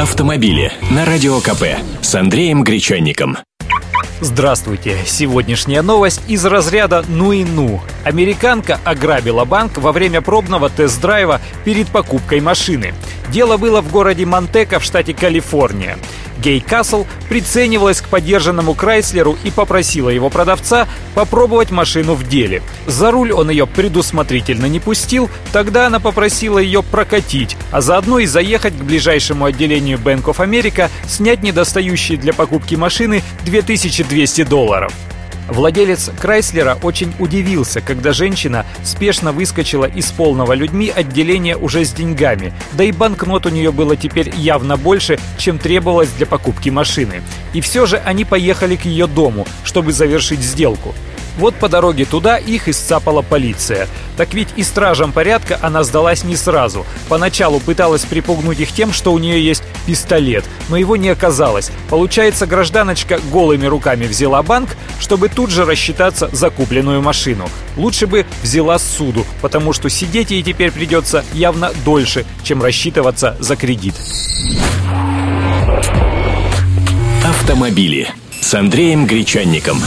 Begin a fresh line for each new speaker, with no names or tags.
автомобили на Радио КП с Андреем Гречанником.
Здравствуйте! Сегодняшняя новость из разряда «ну и ну». Американка ограбила банк во время пробного тест-драйва перед покупкой машины. Дело было в городе Монтека в штате Калифорния. Гей Касл приценивалась к подержанному Крайслеру и попросила его продавца попробовать машину в деле. За руль он ее предусмотрительно не пустил, тогда она попросила ее прокатить, а заодно и заехать к ближайшему отделению Bank of America, снять недостающие для покупки машины 2200 долларов. Владелец Крайслера очень удивился, когда женщина спешно выскочила из полного людьми отделения уже с деньгами, да и банкнот у нее было теперь явно больше, чем требовалось для покупки машины. И все же они поехали к ее дому, чтобы завершить сделку. Вот по дороге туда их исцапала полиция. Так ведь и стражам порядка она сдалась не сразу. Поначалу пыталась припугнуть их тем, что у нее есть пистолет, но его не оказалось. Получается, гражданочка голыми руками взяла банк, чтобы тут же рассчитаться за купленную машину. Лучше бы взяла суду, потому что сидеть ей теперь придется явно дольше, чем рассчитываться за кредит.
Автомобили с Андреем Гречанником.